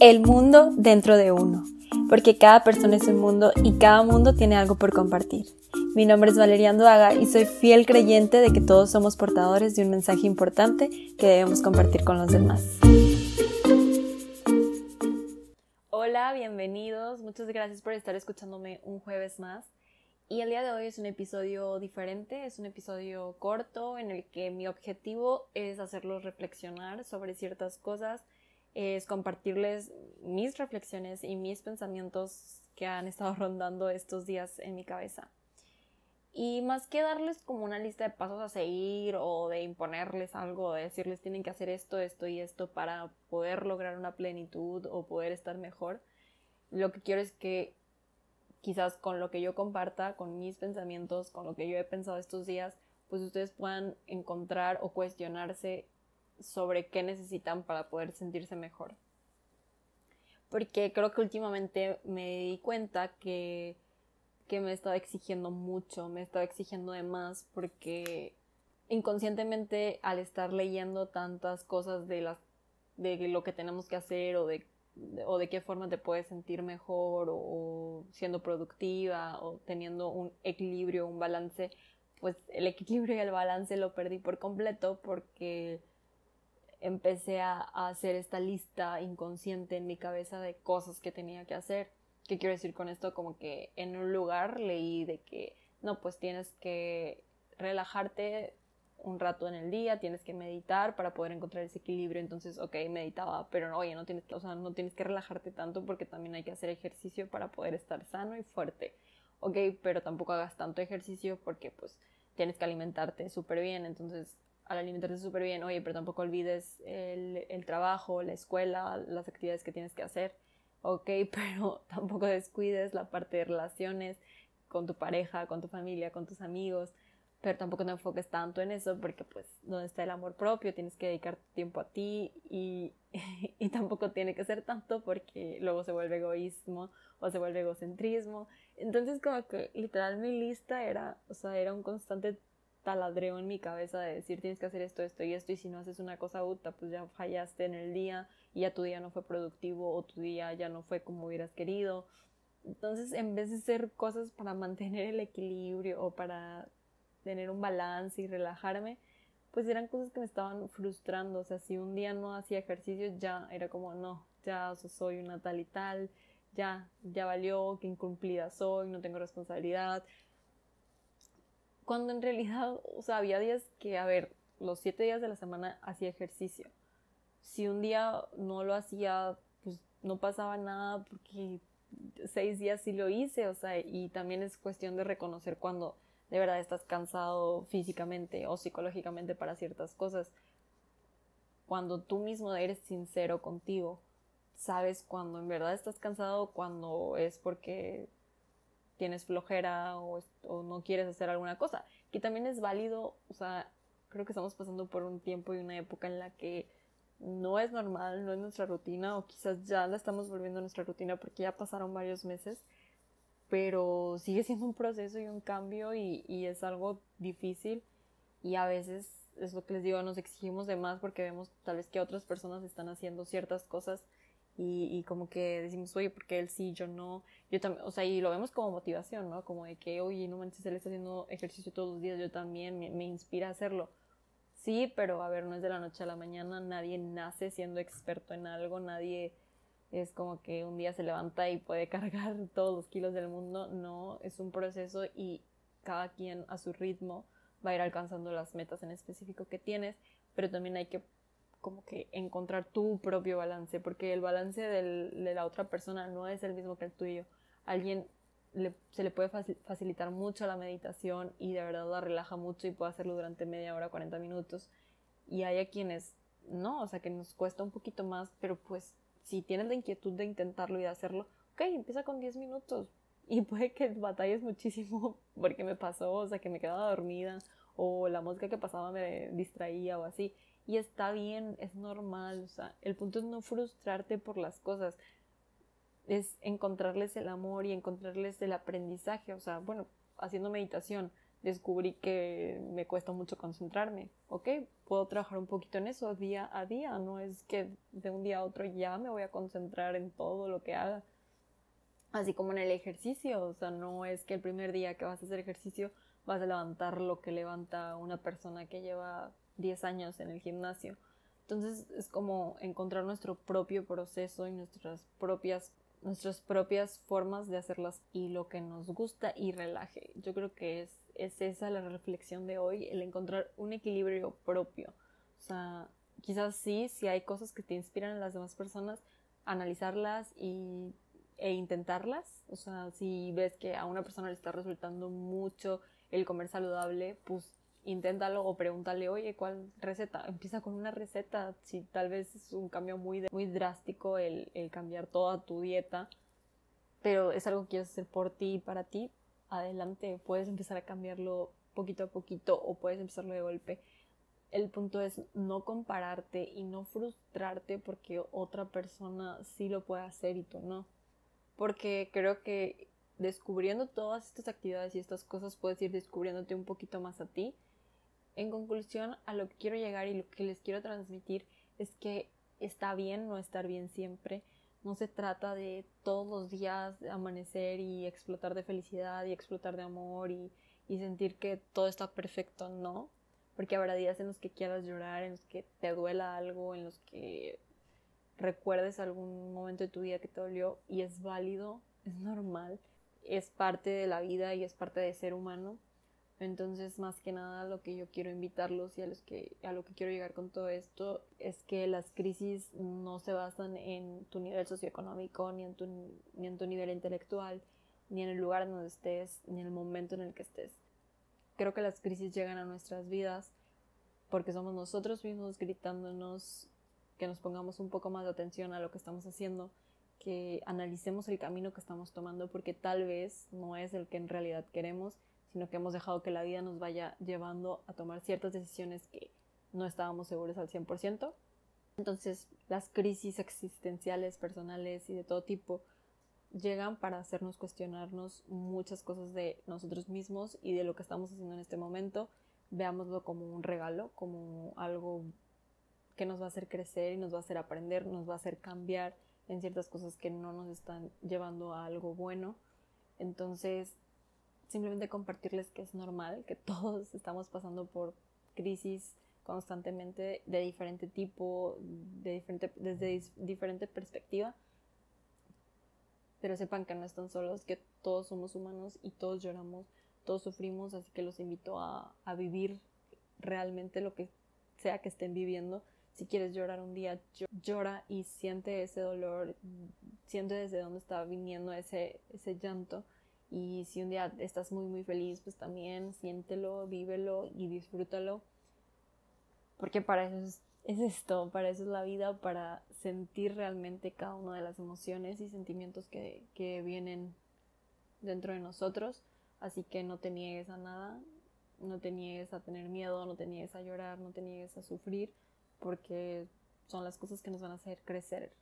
El mundo dentro de uno, porque cada persona es un mundo y cada mundo tiene algo por compartir. Mi nombre es Valeria Anduaga y soy fiel creyente de que todos somos portadores de un mensaje importante que debemos compartir con los demás. Hola, bienvenidos. Muchas gracias por estar escuchándome un jueves más. Y el día de hoy es un episodio diferente, es un episodio corto en el que mi objetivo es hacerlos reflexionar sobre ciertas cosas, es compartirles mis reflexiones y mis pensamientos que han estado rondando estos días en mi cabeza. Y más que darles como una lista de pasos a seguir o de imponerles algo, de decirles tienen que hacer esto, esto y esto para poder lograr una plenitud o poder estar mejor, lo que quiero es que quizás con lo que yo comparta, con mis pensamientos, con lo que yo he pensado estos días, pues ustedes puedan encontrar o cuestionarse sobre qué necesitan para poder sentirse mejor. Porque creo que últimamente me di cuenta que, que me estaba exigiendo mucho, me estaba exigiendo de más porque inconscientemente al estar leyendo tantas cosas de las de lo que tenemos que hacer o de o de qué forma te puedes sentir mejor o, siendo productiva o teniendo un equilibrio, un balance, pues el equilibrio y el balance lo perdí por completo porque empecé a, hacer esta lista inconsciente en mi cabeza de cosas que tenía que hacer. ¿Qué quiero decir con esto? Como que en un lugar leí de que no, pues tienes que relajarte un rato en el día, tienes que meditar para poder encontrar ese equilibrio. Entonces, ok, meditaba, pero no, oye, no tienes, o sea, no tienes que relajarte tanto porque también hay que hacer ejercicio para poder estar sano y fuerte. Ok, pero tampoco hagas tanto ejercicio porque pues tienes que alimentarte súper bien. Entonces, al alimentarte súper bien, oye, pero tampoco olvides el, el trabajo, la escuela, las actividades que tienes que hacer. Ok, pero tampoco descuides la parte de relaciones con tu pareja, con tu familia, con tus amigos pero tampoco te enfoques tanto en eso porque pues donde está el amor propio tienes que dedicar tiempo a ti y, y, tampoco tiene que ser tanto porque luego se vuelve egoísmo o se vuelve egocentrismo. Entonces como que literal mi lista era, o sea, era un constante taladreo en mi cabeza de decir tienes que hacer esto, esto y esto y si no haces una cosa uta pues ya fallaste en el día y ya tu día no fue productivo o tu día ya no fue como hubieras querido. Entonces, en vez de hacer cosas para mantener el equilibrio o para tener un balance y relajarme, pues eran cosas que me estaban frustrando. O sea, si un día no hacía ejercicio, ya era como, no, ya soy una tal y tal, ya, ya valió, que incumplida soy, no tengo responsabilidad. Cuando en realidad, o sea, había días que, a ver, los siete días de la semana hacía ejercicio. Si un día no lo hacía, pues no pasaba nada porque seis días sí lo hice, o sea, y también es cuestión de reconocer cuando de verdad estás cansado físicamente o psicológicamente para ciertas cosas. Cuando tú mismo eres sincero contigo, sabes cuando en verdad estás cansado, cuando es porque tienes flojera o, no quieres hacer alguna cosa. Que también es válido, o sea, creo que estamos pasando por un tiempo y una época en la que no es normal, no es nuestra rutina, o quizás ya la estamos volviendo a nuestra rutina porque ya pasaron varios meses pero sigue siendo un proceso y un cambio y, y, es algo difícil y a veces es lo que les digo, nos exigimos de más porque vemos tal vez que otras personas están haciendo ciertas cosas y, y como que decimos, oye, porque él sí, yo no, yo también, o sea, y lo vemos como motivación, ¿no? Como de que, oye, no manches, él está haciendo ejercicio todos los días, yo también, me, me inspira a hacerlo. Sí, pero a ver, no es de la noche a la mañana, nadie nace siendo experto en algo, nadie es como que un día se levanta y puede cargar todos los kilos del mundo. No, es un proceso y cada quien a su ritmo va a ir alcanzando las metas en específico que tienes, pero también hay que como que encontrar tu propio balance, porque el balance de la otra persona no es el mismo que el tuyo. alguien se le puede facilitar mucho la meditación y de verdad la relaja mucho y puede hacerlo durante media hora, 40 minutos. Y hay a quienes no, o sea que nos cuesta un poquito más, pero pues si tienes la inquietud de intentarlo y de hacerlo, ok, empieza con 10 minutos. Y puede que batalles muchísimo porque me pasó, o sea, que me quedaba dormida o la música que pasaba me distraía o así. Y está bien, es normal, o sea, el punto es no frustrarte por las cosas, es encontrarles el amor y encontrarles el aprendizaje, o sea, bueno, haciendo meditación, descubrí que me cuesta mucho concentrarme. Ok, puedo trabajar un poquito en eso día a día. No es que de un día a otro ya me voy a concentrar en todo lo que haga. Así como en el ejercicio. O sea, no es que el primer día que vas a hacer ejercicio vas a levantar lo que levanta una persona que lleva 10 años en el gimnasio. Entonces es como encontrar nuestro propio proceso y nuestras propias nuestras propias formas de hacerlas y lo que nos gusta y relaje. Yo creo que es, es esa la reflexión de hoy, el encontrar un equilibrio propio. O sea, quizás sí, si hay cosas que te inspiran a las demás personas, analizarlas y, e intentarlas. O sea, si ves que a una persona le está resultando mucho el comer saludable, pues inténtalo o pregúntale, oye, ¿cuál receta? Empieza con una receta, si tal vez es un cambio muy, muy drástico el, el cambiar toda tu dieta, pero es algo que quieres hacer por ti y para ti, adelante, puedes empezar a cambiarlo poquito a poquito o puedes empezarlo de golpe. El punto es no compararte y no frustrarte porque otra persona sí lo puede hacer y tú no. Porque creo que descubriendo todas estas actividades y estas cosas puedes ir descubriéndote un poquito más a ti en conclusión, a lo que quiero llegar y lo que les quiero transmitir es que está bien no estar bien siempre. No se trata de todos los días amanecer y explotar de felicidad y explotar de amor y, y sentir que todo está perfecto, no. Porque habrá días en los que quieras llorar, en los que te duela algo, en los que recuerdes algún momento de tu vida que te dolió y es válido, es normal, es parte de la vida y es parte de ser humano entonces, más que nada, lo que yo quiero invitarlos y a, los que, a lo que quiero llegar con todo esto es que las crisis no se basan en tu nivel socioeconómico, ni en tu, ni en tu nivel intelectual, ni en el lugar donde estés, ni en el momento en el que estés. Creo que las crisis llegan a nuestras vidas porque somos nosotros mismos gritándonos que nos pongamos un poco más de atención a lo que estamos haciendo, que analicemos el camino que estamos tomando porque tal vez no es el que en realidad queremos sino que hemos dejado que la vida nos vaya llevando a tomar ciertas decisiones que no estábamos seguros al 100%. Entonces, las crisis existenciales, personales y de todo tipo llegan para hacernos cuestionarnos muchas cosas de nosotros mismos y de lo que estamos haciendo en este momento. Veámoslo como un regalo, como algo que nos va a hacer crecer y nos va a hacer aprender, nos va a hacer cambiar en ciertas cosas que no nos están llevando a algo bueno. Entonces, simplemente compartirles que es normal, que todos estamos pasando por crisis constantemente de diferente tipo, de diferente, desde diferente perspectiva. Pero sepan que no están solos, que todos somos humanos y todos lloramos, todos sufrimos, así que los invito a, a vivir realmente lo que sea que estén viviendo. Si quieres llorar un día, llora y siente ese dolor, siente desde dónde está viniendo ese, ese llanto y si un día estás muy muy feliz, pues también siéntelo, vívelo y disfrútalo. Porque para eso es, esto, para eso es la vida, para sentir realmente cada una de las emociones y sentimientos que, que vienen dentro de nosotros. Así que no te niegues a nada, no te niegues a tener miedo, no te niegues a llorar, no te niegues a sufrir, porque son las cosas que nos van a hacer crecer